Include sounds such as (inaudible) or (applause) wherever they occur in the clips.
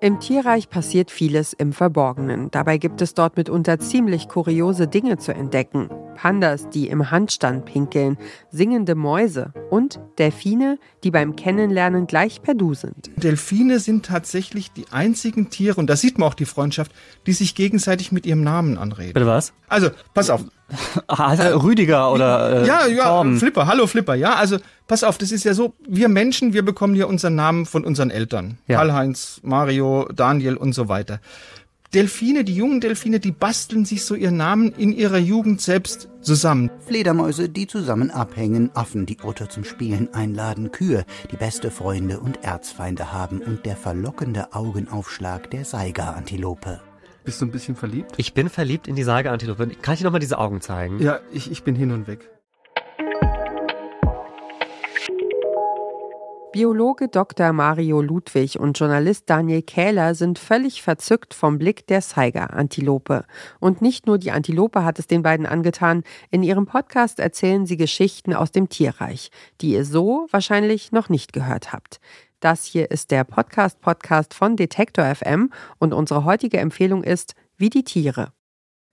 Im Tierreich passiert vieles im Verborgenen. Dabei gibt es dort mitunter ziemlich kuriose Dinge zu entdecken. Pandas, die im Handstand pinkeln, singende Mäuse und Delfine, die beim Kennenlernen gleich per Du sind. Delfine sind tatsächlich die einzigen Tiere, und da sieht man auch die Freundschaft, die sich gegenseitig mit ihrem Namen anreden. Bitte was? Also, pass auf. (laughs) Ah, Rüdiger oder äh, Ja, ja, Torben. Flipper, hallo Flipper, ja, also pass auf, das ist ja so, wir Menschen, wir bekommen ja unseren Namen von unseren Eltern. Ja. Karl-Heinz, Mario, Daniel und so weiter. Delfine, die jungen Delfine, die basteln sich so ihren Namen in ihrer Jugend selbst zusammen. Fledermäuse, die zusammen abhängen, Affen, die Otter zum Spielen einladen, Kühe, die beste Freunde und Erzfeinde haben und der verlockende Augenaufschlag der Saiga-Antilope. Bist du ein bisschen verliebt? Ich bin verliebt in die Saiga-Antilope. Kann ich dir nochmal diese Augen zeigen? Ja, ich, ich bin hin und weg. Biologe Dr. Mario Ludwig und Journalist Daniel Kähler sind völlig verzückt vom Blick der Saiga-Antilope. Und nicht nur die Antilope hat es den beiden angetan. In ihrem Podcast erzählen sie Geschichten aus dem Tierreich, die ihr so wahrscheinlich noch nicht gehört habt. Das hier ist der Podcast-Podcast von Detektor FM und unsere heutige Empfehlung ist Wie die Tiere.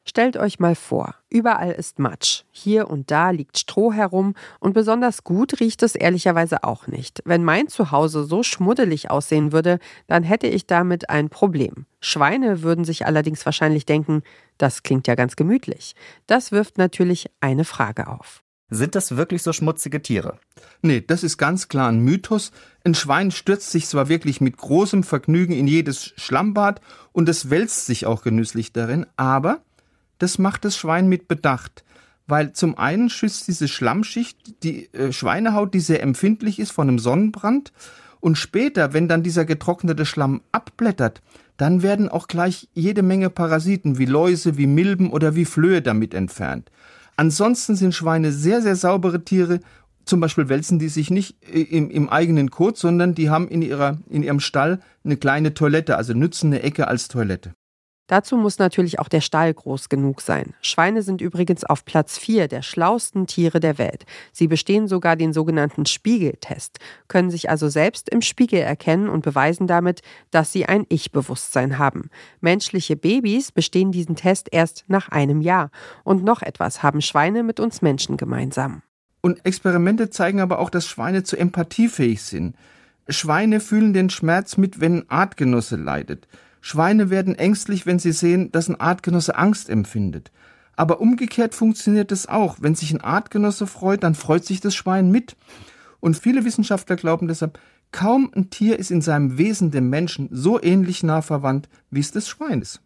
Stellt euch mal vor, überall ist Matsch, hier und da liegt Stroh herum und besonders gut riecht es ehrlicherweise auch nicht. Wenn mein Zuhause so schmuddelig aussehen würde, dann hätte ich damit ein Problem. Schweine würden sich allerdings wahrscheinlich denken, das klingt ja ganz gemütlich. Das wirft natürlich eine Frage auf. Sind das wirklich so schmutzige Tiere? Nee, das ist ganz klar ein Mythos. Ein Schwein stürzt sich zwar wirklich mit großem Vergnügen in jedes Schlammbad und es wälzt sich auch genüsslich darin, aber das macht das Schwein mit Bedacht. Weil zum einen schützt diese Schlammschicht die äh, Schweinehaut, die sehr empfindlich ist, vor einem Sonnenbrand. Und später, wenn dann dieser getrocknete Schlamm abblättert, dann werden auch gleich jede Menge Parasiten wie Läuse, wie Milben oder wie Flöhe damit entfernt. Ansonsten sind Schweine sehr, sehr saubere Tiere. Zum Beispiel wälzen die sich nicht äh, im, im eigenen Kot, sondern die haben in, ihrer, in ihrem Stall eine kleine Toilette, also nützen eine Ecke als Toilette. Dazu muss natürlich auch der Stall groß genug sein. Schweine sind übrigens auf Platz 4 der schlausten Tiere der Welt. Sie bestehen sogar den sogenannten Spiegeltest, können sich also selbst im Spiegel erkennen und beweisen damit, dass sie ein Ich-Bewusstsein haben. Menschliche Babys bestehen diesen Test erst nach einem Jahr. Und noch etwas haben Schweine mit uns Menschen gemeinsam. Und Experimente zeigen aber auch, dass Schweine zu empathiefähig sind. Schweine fühlen den Schmerz mit, wenn Artgenosse leidet. Schweine werden ängstlich, wenn sie sehen, dass ein Artgenosse Angst empfindet. Aber umgekehrt funktioniert es auch. Wenn sich ein Artgenosse freut, dann freut sich das Schwein mit. Und viele Wissenschaftler glauben deshalb, kaum ein Tier ist in seinem Wesen dem Menschen so ähnlich nah verwandt, wie es des Schweines.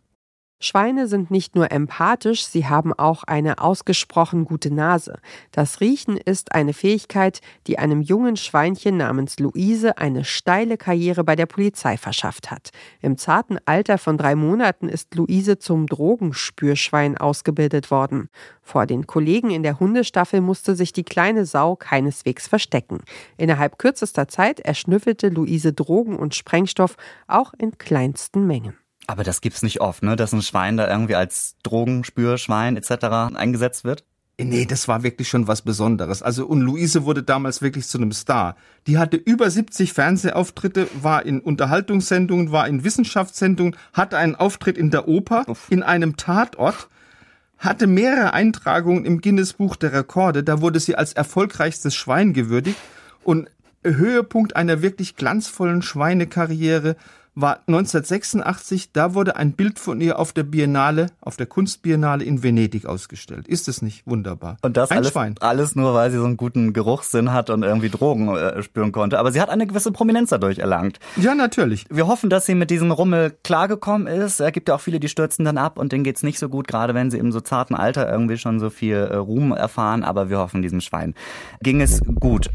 Schweine sind nicht nur empathisch, sie haben auch eine ausgesprochen gute Nase. Das Riechen ist eine Fähigkeit, die einem jungen Schweinchen namens Luise eine steile Karriere bei der Polizei verschafft hat. Im zarten Alter von drei Monaten ist Luise zum Drogenspürschwein ausgebildet worden. Vor den Kollegen in der Hundestaffel musste sich die kleine Sau keineswegs verstecken. Innerhalb kürzester Zeit erschnüffelte Luise Drogen und Sprengstoff auch in kleinsten Mengen. Aber das gibt's nicht oft, ne? Dass ein Schwein da irgendwie als Drogenspürschwein etc. eingesetzt wird? Nee, das war wirklich schon was Besonderes. Also, und Luise wurde damals wirklich zu einem Star. Die hatte über 70 Fernsehauftritte, war in Unterhaltungssendungen, war in Wissenschaftssendungen, hatte einen Auftritt in der Oper, in einem Tatort, hatte mehrere Eintragungen im Guinness Buch der Rekorde. Da wurde sie als erfolgreichstes Schwein gewürdigt. Und Höhepunkt einer wirklich glanzvollen Schweinekarriere war 1986, da wurde ein Bild von ihr auf der Biennale, auf der Kunstbiennale in Venedig ausgestellt. Ist es nicht wunderbar? Und das ein alles, Schwein. alles nur, weil sie so einen guten Geruchssinn hat und irgendwie Drogen äh, spüren konnte. Aber sie hat eine gewisse Prominenz dadurch erlangt. Ja, natürlich. Wir hoffen, dass sie mit diesem Rummel klargekommen ist. Es gibt ja auch viele, die stürzen dann ab und denen geht's nicht so gut, gerade wenn sie im so zarten Alter irgendwie schon so viel äh, Ruhm erfahren. Aber wir hoffen, diesem Schwein ging es gut.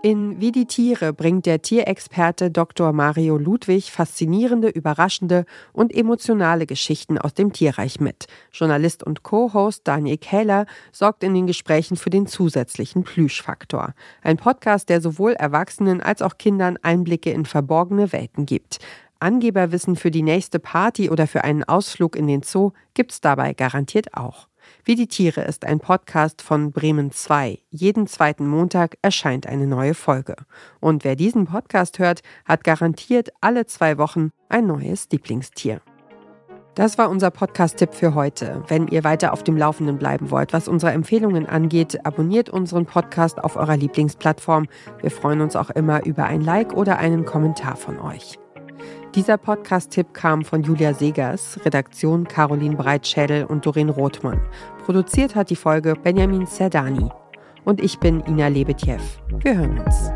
In Wie die Tiere bringt der Tierexperte Dr. Mario Ludwig faszinierende, überraschende und emotionale Geschichten aus dem Tierreich mit. Journalist und Co-Host Daniel Kähler sorgt in den Gesprächen für den zusätzlichen Plüschfaktor. Ein Podcast, der sowohl Erwachsenen als auch Kindern Einblicke in verborgene Welten gibt. Angeberwissen für die nächste Party oder für einen Ausflug in den Zoo gibt's dabei garantiert auch. Wie die Tiere ist ein Podcast von Bremen 2. Jeden zweiten Montag erscheint eine neue Folge. Und wer diesen Podcast hört, hat garantiert alle zwei Wochen ein neues Lieblingstier. Das war unser Podcast-Tipp für heute. Wenn ihr weiter auf dem Laufenden bleiben wollt, was unsere Empfehlungen angeht, abonniert unseren Podcast auf eurer Lieblingsplattform. Wir freuen uns auch immer über ein Like oder einen Kommentar von euch. Dieser Podcast-Tipp kam von Julia Segers, Redaktion Caroline Breitschädel und Doreen Rothmann. Produziert hat die Folge Benjamin Serdani. Und ich bin Ina Lebetjew. Wir hören uns.